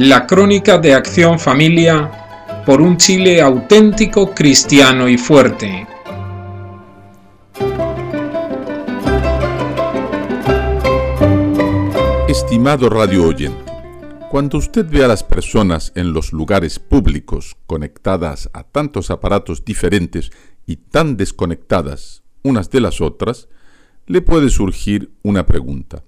la crónica de Acción Familia por un Chile auténtico, cristiano y fuerte. Estimado radio oyente, cuando usted ve a las personas en los lugares públicos conectadas a tantos aparatos diferentes y tan desconectadas unas de las otras, le puede surgir una pregunta.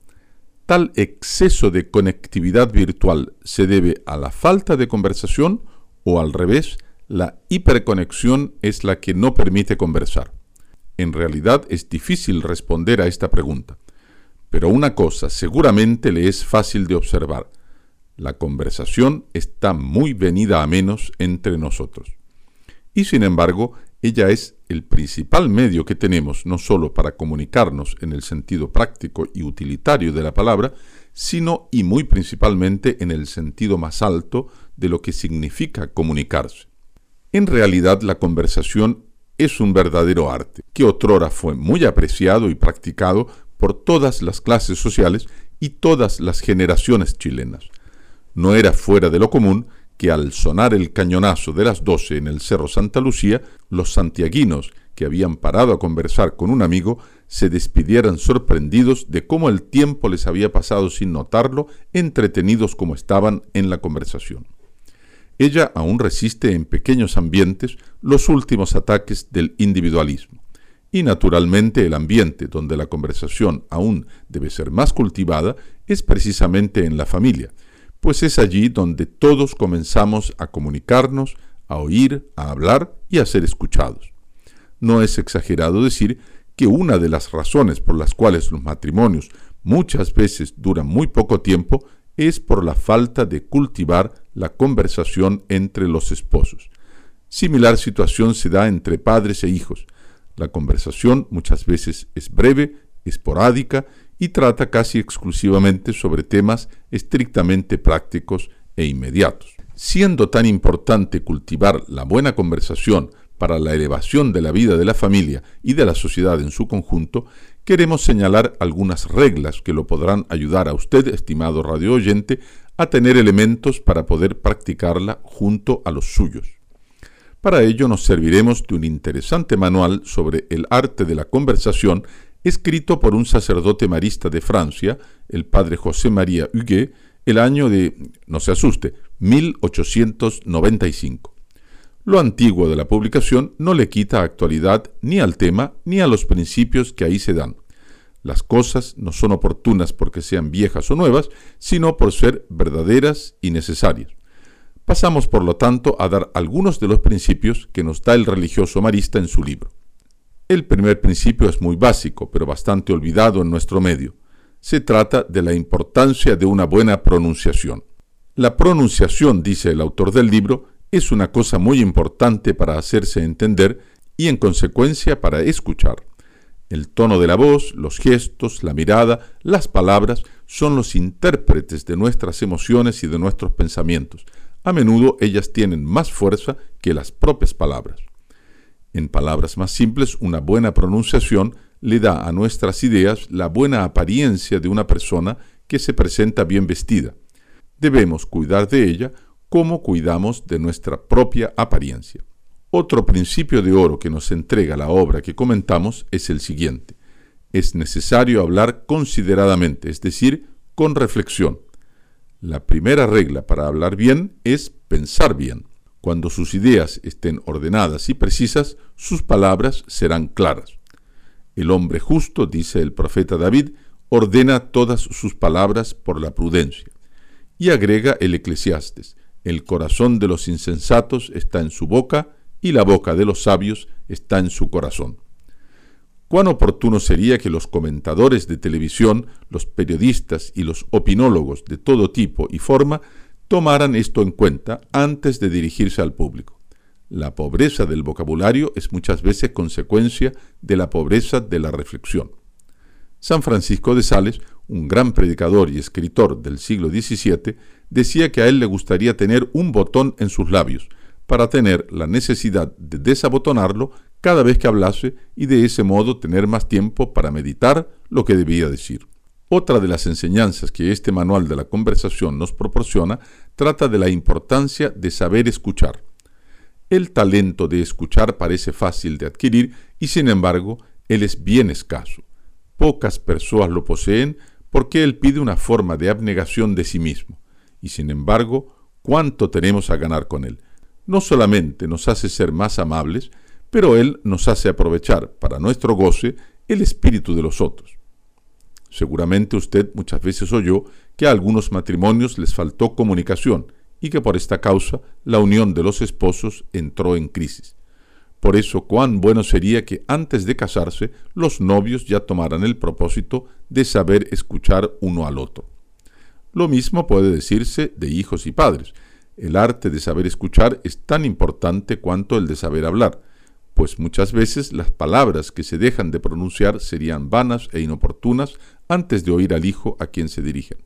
¿Tal exceso de conectividad virtual se debe a la falta de conversación o al revés, la hiperconexión es la que no permite conversar? En realidad es difícil responder a esta pregunta, pero una cosa seguramente le es fácil de observar la conversación está muy venida a menos entre nosotros. Y sin embargo, ella es el principal medio que tenemos no sólo para comunicarnos en el sentido práctico y utilitario de la palabra, sino y muy principalmente en el sentido más alto de lo que significa comunicarse. En realidad la conversación es un verdadero arte, que otrora fue muy apreciado y practicado por todas las clases sociales y todas las generaciones chilenas. No era fuera de lo común que al sonar el cañonazo de las doce en el Cerro Santa Lucía, los santiaguinos que habían parado a conversar con un amigo se despidieran sorprendidos de cómo el tiempo les había pasado sin notarlo, entretenidos como estaban en la conversación. Ella aún resiste en pequeños ambientes los últimos ataques del individualismo. Y naturalmente el ambiente donde la conversación aún debe ser más cultivada es precisamente en la familia, pues es allí donde todos comenzamos a comunicarnos, a oír, a hablar y a ser escuchados. No es exagerado decir que una de las razones por las cuales los matrimonios muchas veces duran muy poco tiempo es por la falta de cultivar la conversación entre los esposos. Similar situación se da entre padres e hijos. La conversación muchas veces es breve, esporádica y trata casi exclusivamente sobre temas estrictamente prácticos e inmediatos. Siendo tan importante cultivar la buena conversación para la elevación de la vida de la familia y de la sociedad en su conjunto, queremos señalar algunas reglas que lo podrán ayudar a usted, estimado radio oyente, a tener elementos para poder practicarla junto a los suyos. Para ello nos serviremos de un interesante manual sobre el arte de la conversación escrito por un sacerdote marista de Francia, el padre José María Huguet, el año de, no se asuste, 1895. Lo antiguo de la publicación no le quita actualidad ni al tema ni a los principios que ahí se dan. Las cosas no son oportunas porque sean viejas o nuevas, sino por ser verdaderas y necesarias. Pasamos, por lo tanto, a dar algunos de los principios que nos da el religioso marista en su libro. El primer principio es muy básico, pero bastante olvidado en nuestro medio. Se trata de la importancia de una buena pronunciación. La pronunciación, dice el autor del libro, es una cosa muy importante para hacerse entender y en consecuencia para escuchar. El tono de la voz, los gestos, la mirada, las palabras son los intérpretes de nuestras emociones y de nuestros pensamientos. A menudo ellas tienen más fuerza que las propias palabras. En palabras más simples, una buena pronunciación le da a nuestras ideas la buena apariencia de una persona que se presenta bien vestida. Debemos cuidar de ella como cuidamos de nuestra propia apariencia. Otro principio de oro que nos entrega la obra que comentamos es el siguiente. Es necesario hablar consideradamente, es decir, con reflexión. La primera regla para hablar bien es pensar bien. Cuando sus ideas estén ordenadas y precisas, sus palabras serán claras. El hombre justo, dice el profeta David, ordena todas sus palabras por la prudencia. Y agrega el eclesiastes, el corazón de los insensatos está en su boca y la boca de los sabios está en su corazón. Cuán oportuno sería que los comentadores de televisión, los periodistas y los opinólogos de todo tipo y forma tomaran esto en cuenta antes de dirigirse al público. La pobreza del vocabulario es muchas veces consecuencia de la pobreza de la reflexión. San Francisco de Sales, un gran predicador y escritor del siglo XVII, decía que a él le gustaría tener un botón en sus labios, para tener la necesidad de desabotonarlo cada vez que hablase y de ese modo tener más tiempo para meditar lo que debía decir. Otra de las enseñanzas que este manual de la conversación nos proporciona trata de la importancia de saber escuchar. El talento de escuchar parece fácil de adquirir y sin embargo él es bien escaso. Pocas personas lo poseen porque él pide una forma de abnegación de sí mismo. Y sin embargo, ¿cuánto tenemos a ganar con él? No solamente nos hace ser más amables, pero él nos hace aprovechar para nuestro goce el espíritu de los otros. Seguramente usted muchas veces oyó que a algunos matrimonios les faltó comunicación y que por esta causa la unión de los esposos entró en crisis. Por eso cuán bueno sería que antes de casarse los novios ya tomaran el propósito de saber escuchar uno al otro. Lo mismo puede decirse de hijos y padres. El arte de saber escuchar es tan importante cuanto el de saber hablar pues muchas veces las palabras que se dejan de pronunciar serían vanas e inoportunas antes de oír al Hijo a quien se dirigen.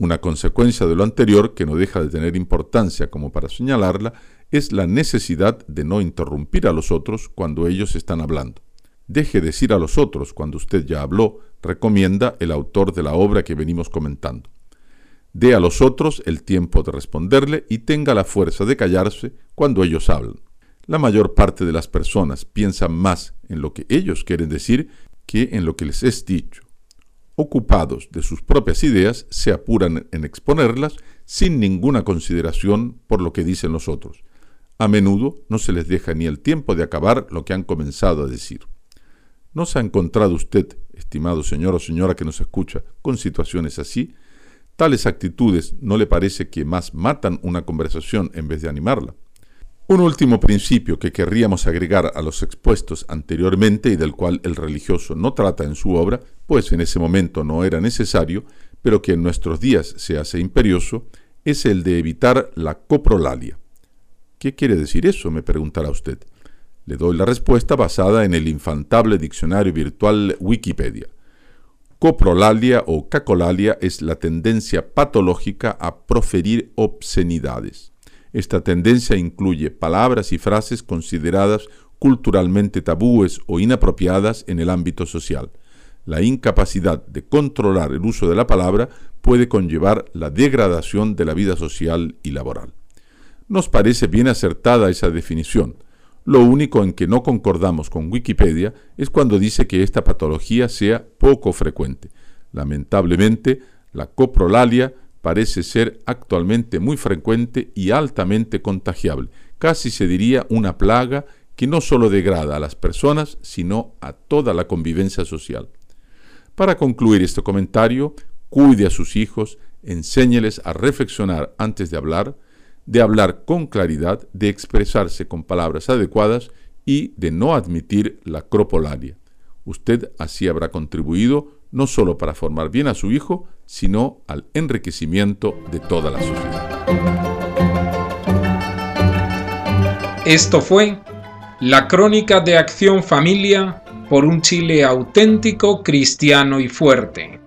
Una consecuencia de lo anterior, que no deja de tener importancia como para señalarla, es la necesidad de no interrumpir a los otros cuando ellos están hablando. Deje decir a los otros cuando usted ya habló, recomienda el autor de la obra que venimos comentando. Dé a los otros el tiempo de responderle y tenga la fuerza de callarse cuando ellos hablan. La mayor parte de las personas piensan más en lo que ellos quieren decir que en lo que les es dicho. Ocupados de sus propias ideas, se apuran en exponerlas sin ninguna consideración por lo que dicen los otros. A menudo no se les deja ni el tiempo de acabar lo que han comenzado a decir. ¿No se ha encontrado usted, estimado señor o señora que nos escucha, con situaciones así? Tales actitudes no le parece que más matan una conversación en vez de animarla. Un último principio que querríamos agregar a los expuestos anteriormente y del cual el religioso no trata en su obra, pues en ese momento no era necesario, pero que en nuestros días se hace imperioso, es el de evitar la coprolalia. ¿Qué quiere decir eso? me preguntará usted. Le doy la respuesta basada en el infantable diccionario virtual Wikipedia. Coprolalia o cacolalia es la tendencia patológica a proferir obscenidades. Esta tendencia incluye palabras y frases consideradas culturalmente tabúes o inapropiadas en el ámbito social. La incapacidad de controlar el uso de la palabra puede conllevar la degradación de la vida social y laboral. Nos parece bien acertada esa definición. Lo único en que no concordamos con Wikipedia es cuando dice que esta patología sea poco frecuente. Lamentablemente, la coprolalia parece ser actualmente muy frecuente y altamente contagiable. Casi se diría una plaga que no solo degrada a las personas, sino a toda la convivencia social. Para concluir este comentario, cuide a sus hijos, enséñeles a reflexionar antes de hablar, de hablar con claridad, de expresarse con palabras adecuadas y de no admitir la cropolaria. Usted así habrá contribuido no solo para formar bien a su hijo, sino al enriquecimiento de toda la sociedad. Esto fue la crónica de Acción Familia por un Chile auténtico, cristiano y fuerte.